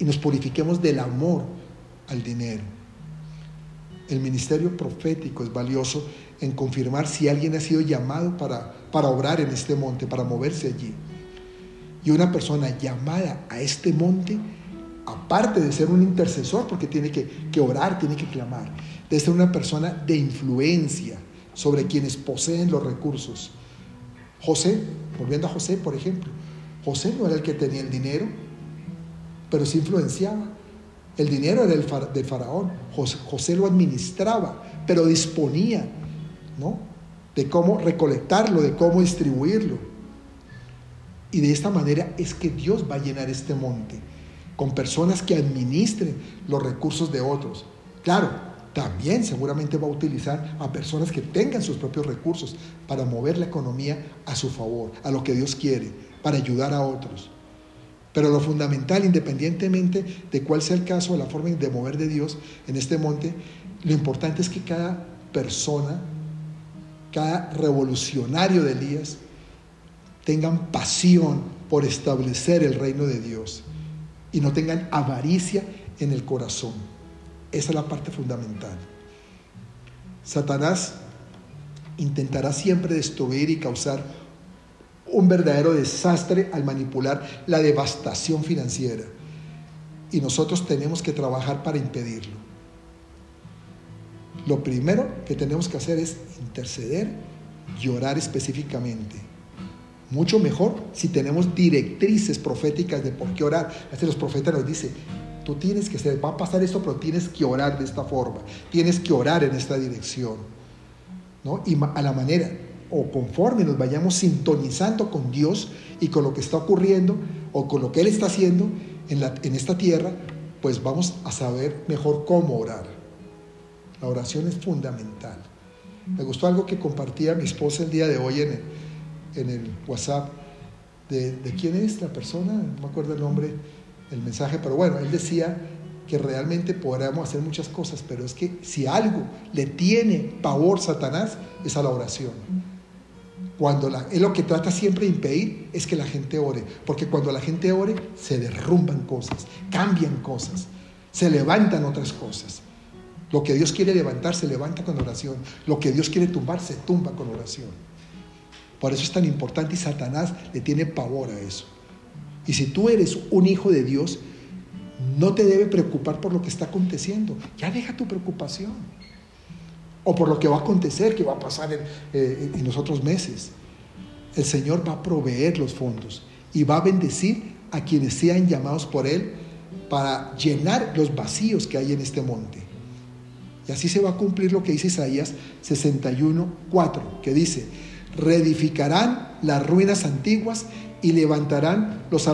y nos purifiquemos del amor al dinero. El ministerio profético es valioso en confirmar si alguien ha sido llamado para, para obrar en este monte, para moverse allí. Y una persona llamada a este monte, aparte de ser un intercesor, porque tiene que, orar, tiene que clamar, de ser una persona de influencia sobre quienes poseen los recursos. José, volviendo a José, por ejemplo, José no era el que tenía el dinero, pero sí influenciaba. El dinero era el del faraón, José, José, lo administraba, pero disponía, ¿no? De cómo recolectarlo, de cómo distribuirlo. Y de esta manera es que Dios va a llenar este monte. con personas que administren los recursos de otros. Claro, también seguramente va a utilizar a personas que tengan sus propios recursos para mover la economía a su favor, a lo que Dios quiere, para ayudar a otros. Pero lo fundamental, independientemente de cuál sea el caso o la forma de mover de Dios en este monte, lo importante es que cada persona, cada revolucionario de Elías, tengan pasión por establecer el reino de Dios y no tengan avaricia en el corazón. Esa es la parte fundamental. Satanás intentará siempre destruir y causar un verdadero desastre al manipular la devastación financiera. Y nosotros tenemos que trabajar para impedirlo. Lo primero que tenemos que hacer es interceder y orar específicamente. Mucho mejor si tenemos directrices proféticas de por qué orar. Así los profetas nos dicen, tú tienes que ser, va a pasar esto, pero tienes que orar de esta forma, tienes que orar en esta dirección. ¿no? Y a la manera, o conforme nos vayamos sintonizando con Dios y con lo que está ocurriendo, o con lo que Él está haciendo en, la, en esta tierra, pues vamos a saber mejor cómo orar. La oración es fundamental. Me gustó algo que compartía mi esposa el día de hoy en en el WhatsApp de, quién es la persona, no me acuerdo el nombre, el mensaje, pero bueno, él decía que realmente podríamos hacer muchas cosas, pero es que si algo le tiene pavor Satanás es a la oración. Cuando la, lo que trata siempre de impedir es que la gente ore, porque cuando la gente ore se derrumban cosas, cambian cosas, se levantan otras cosas. Lo que Dios quiere levantar se levanta con oración, lo que Dios quiere tumbar se tumba con oración. Por eso es tan importante y Satanás le tiene pavor a eso. Y si tú eres un hijo de Dios, no te debe preocupar por lo que está aconteciendo. Ya deja tu preocupación. O por lo que va a acontecer, que va a pasar en, eh, los otros meses. El Señor va a proveer los fondos y va a bendecir a quienes sean llamados por Él para llenar los vacíos que hay en este monte. Y así se va a cumplir lo que dice Isaías 61, 4, que dice, reedificarán las ruinas antiguas y levantarán los,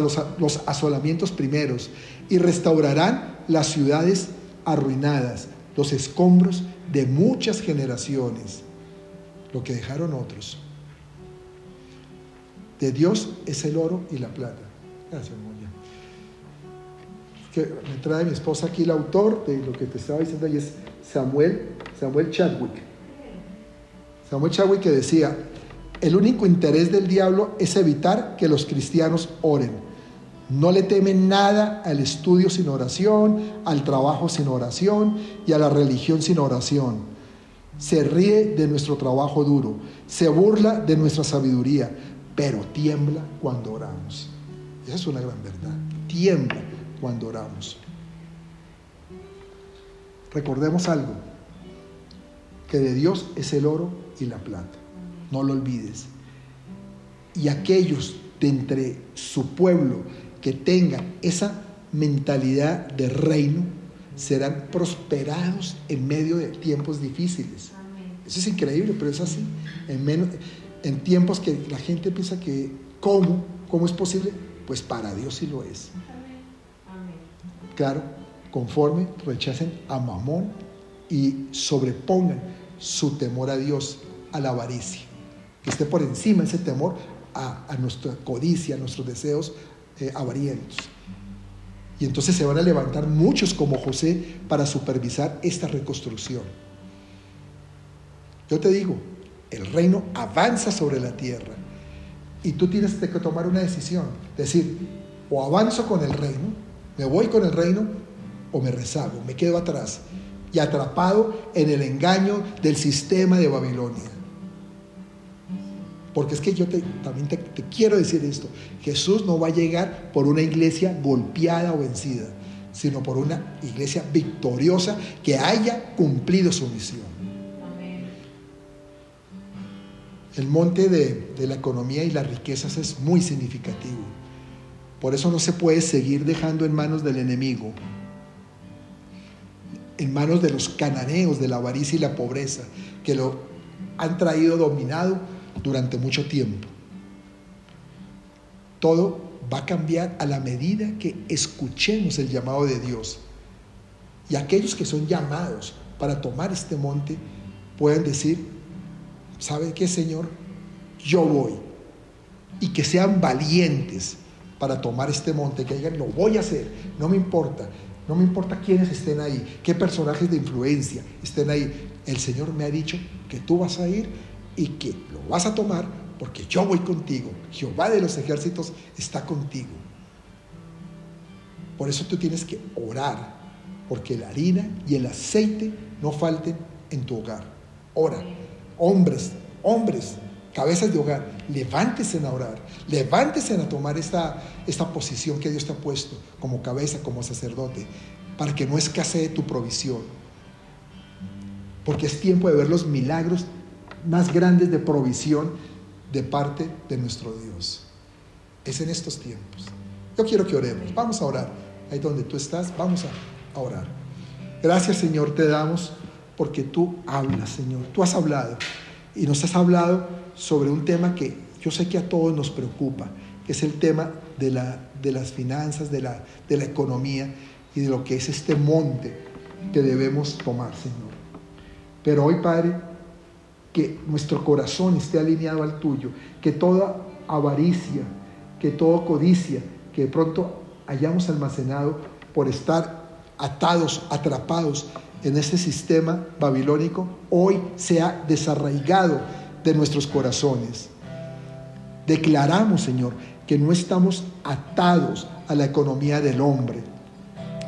asolamientos primeros y restaurarán las ciudades arruinadas, los escombros de muchas generaciones, lo que dejaron otros. De Dios es el oro y la plata. Gracias, Moya. Que me trae mi esposa aquí el autor de lo que te estaba diciendo y es Samuel, Samuel Chadwick. Samuel Chadwick que decía, el único interés del diablo es evitar que los cristianos oren. No le temen nada al estudio sin oración, al trabajo sin oración y a la religión sin oración. Se ríe de nuestro trabajo duro, se burla de nuestra sabiduría, pero tiembla cuando oramos. Esa es una gran verdad. Tiembla cuando oramos. Recordemos algo, que de Dios es el oro y la plata no lo olvides. Y aquellos de entre su pueblo que tengan esa mentalidad de reino serán prosperados en medio de tiempos difíciles. Eso es increíble, pero es así. En, menos, en tiempos que la gente piensa que, ¿cómo? ¿Cómo es posible? Pues para Dios sí lo es. Claro, conforme rechacen a Mamón y sobrepongan su temor a Dios, a la avaricia que esté por encima ese temor a, nuestra codicia, a nuestros deseos eh, avarientos. Y entonces se van a levantar muchos como José para supervisar esta reconstrucción. Yo te digo, el reino avanza sobre la tierra y tú tienes que tomar una decisión, decir, o avanzo con el reino, me voy con el reino, o me rezago, me quedo atrás y atrapado en el engaño del sistema de Babilonia. Porque es que yo también te, quiero decir esto. Jesús no va a llegar por una iglesia golpeada o vencida, sino por una iglesia victoriosa que haya cumplido su misión. El monte de, de la economía y las riquezas es muy significativo. Por eso no se puede seguir dejando en manos del enemigo, en manos de los cananeos de la avaricia y la pobreza, que lo han traído dominado durante mucho tiempo. Todo va a cambiar a la medida que escuchemos el llamado de Dios. Y aquellos que son llamados para tomar este monte pueden decir, ¿sabe qué, Señor? Yo voy. Y que sean valientes para tomar este monte, que digan, lo voy a hacer, no me importa, no me importa quiénes estén ahí, qué personajes de influencia estén ahí. El Señor me ha dicho que tú vas a ir y que lo vas a tomar porque yo voy contigo. Jehová de los ejércitos está contigo. Por eso tú tienes que orar, porque la harina y el aceite no falten en tu hogar. Ora, hombres, hombres, cabezas de hogar, levántese a orar, levántese a tomar esta, esta posición que Dios te ha puesto como cabeza, como sacerdote, para que no escasee tu provisión. Porque es tiempo de ver los milagros más grandes de provisión de parte de nuestro Dios. Es en estos tiempos. Yo quiero que oremos. Vamos a orar. Ahí donde tú estás, vamos a orar. Gracias Señor, te damos porque tú hablas, Señor. Tú has hablado y nos has hablado sobre un tema que yo sé que a todos nos preocupa, que es el tema de, la, de las finanzas, de la, de la economía y de lo que es este monte que debemos tomar, Señor. Pero hoy, Padre, que nuestro corazón esté alineado al tuyo, que toda avaricia, que toda codicia, que de pronto hayamos almacenado por estar atados, atrapados en este sistema babilónico, hoy sea desarraigado de nuestros corazones. Declaramos, Señor, que no estamos atados a la economía del hombre,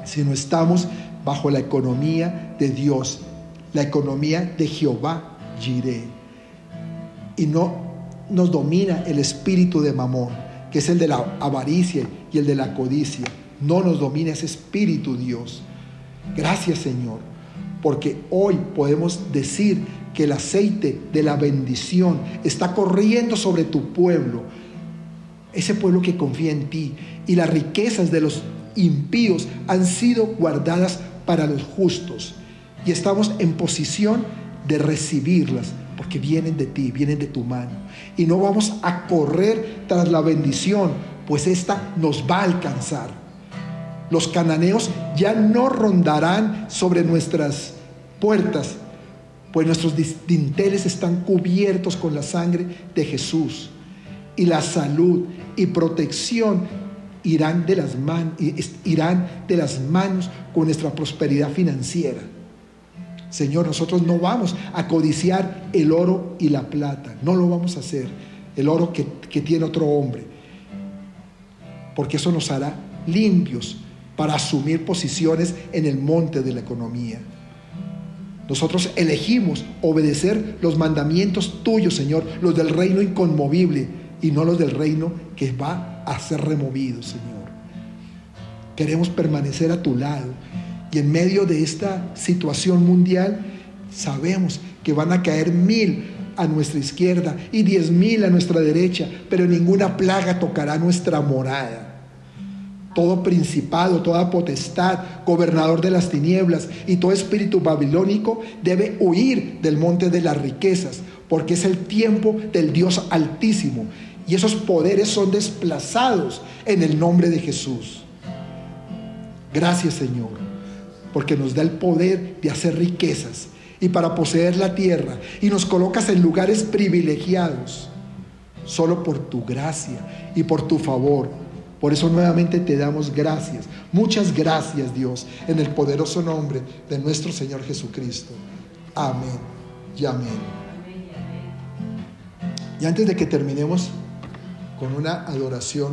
sino estamos bajo la economía de Dios, la economía de Jehová Y no nos domina el espíritu de Mamón, que es el de la avaricia y el de la codicia. No nos domina ese espíritu, Dios. Gracias, Señor, porque hoy podemos decir que el aceite de la bendición está corriendo sobre tu pueblo, ese pueblo que confía en ti, y las riquezas de los impíos han sido guardadas para los justos. Y estamos en posición de recibirlas, porque vienen de ti, vienen de tu mano. Y no vamos a correr tras la bendición, pues esta nos va a alcanzar. Los cananeos ya no rondarán sobre nuestras puertas, pues nuestros dinteles están cubiertos con la sangre de Jesús. Y la salud y protección irán de las, irán de las manos con nuestra prosperidad financiera. Señor, nosotros no vamos a codiciar el oro y la plata, no lo vamos a hacer, el oro que, que tiene otro hombre, porque eso nos hará limpios para asumir posiciones en el monte de la economía. Nosotros elegimos obedecer los mandamientos tuyos, Señor, los del reino inconmovible y no los del reino que va a ser removido, Señor. Queremos permanecer a tu lado y en medio de esta situación mundial, sabemos que van a caer mil a nuestra izquierda y diez mil a nuestra derecha, pero ninguna plaga tocará nuestra morada. Todo principado, toda potestad, gobernador de las tinieblas y todo espíritu babilónico debe huir del monte de las riquezas, porque es el tiempo del Dios altísimo. Y esos poderes son desplazados en el nombre de Jesús. Gracias Señor porque nos da el poder de hacer riquezas y para poseer la tierra y nos colocas en lugares privilegiados, solo por tu gracia y por tu favor. Por eso nuevamente te damos gracias, muchas gracias Dios, en el poderoso nombre de nuestro Señor Jesucristo. Amén y amén. Y antes de que terminemos con una adoración,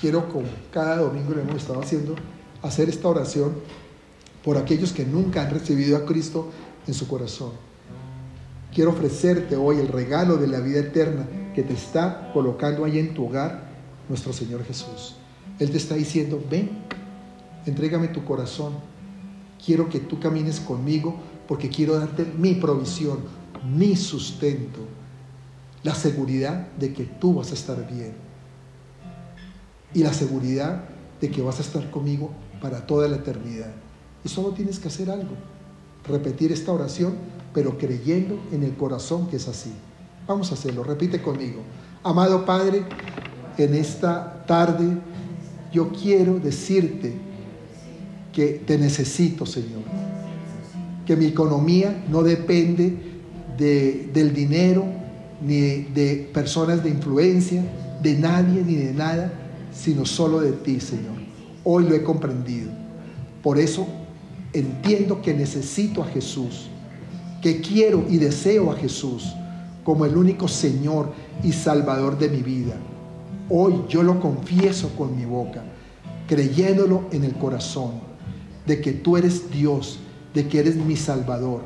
quiero como cada domingo lo hemos estado haciendo, hacer esta oración por aquellos que nunca han recibido a Cristo en su corazón. Quiero ofrecerte hoy el regalo de la vida eterna que te está colocando ahí en tu hogar nuestro Señor Jesús. Él te está diciendo, ven, entrégame tu corazón. Quiero que tú camines conmigo porque quiero darte mi provisión, mi sustento, la seguridad de que tú vas a estar bien y la seguridad de que vas a estar conmigo para toda la eternidad. Solo tienes que hacer algo, repetir esta oración, pero creyendo en el corazón que es así. Vamos a hacerlo, repite conmigo. Amado Padre, en esta tarde, yo quiero decirte que te necesito, Señor. Que mi economía no depende de, del dinero, ni de personas de influencia, de nadie ni de nada, sino solo de ti, Señor. Hoy lo he comprendido. Por eso entiendo que necesito a Jesús, que quiero y deseo a Jesús como el único Señor y Salvador de mi vida. Hoy yo lo confieso con mi boca, creyéndolo en el corazón, de que tú eres Dios, de que eres mi Salvador,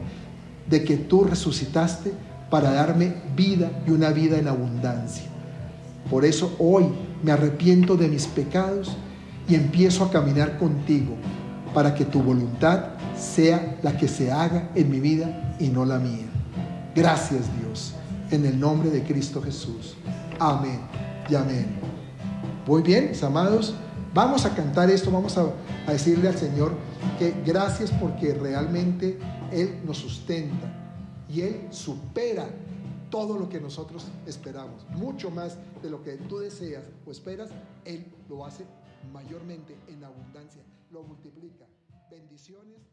de que tú resucitaste para darme vida y una vida en abundancia. Por eso hoy me arrepiento de mis pecados y empiezo a caminar contigo para que tu voluntad sea la que se haga en mi vida y no la mía. Gracias Dios, en el nombre de Cristo Jesús. Amén y amén. Muy bien, mis amados, vamos a cantar esto, vamos a, a decirle al Señor que gracias porque realmente Él nos sustenta y Él supera todo lo que nosotros esperamos, mucho más de lo que tú deseas o esperas, Él lo hace mayormente en abundancia, lo multiplica. Bendiciones.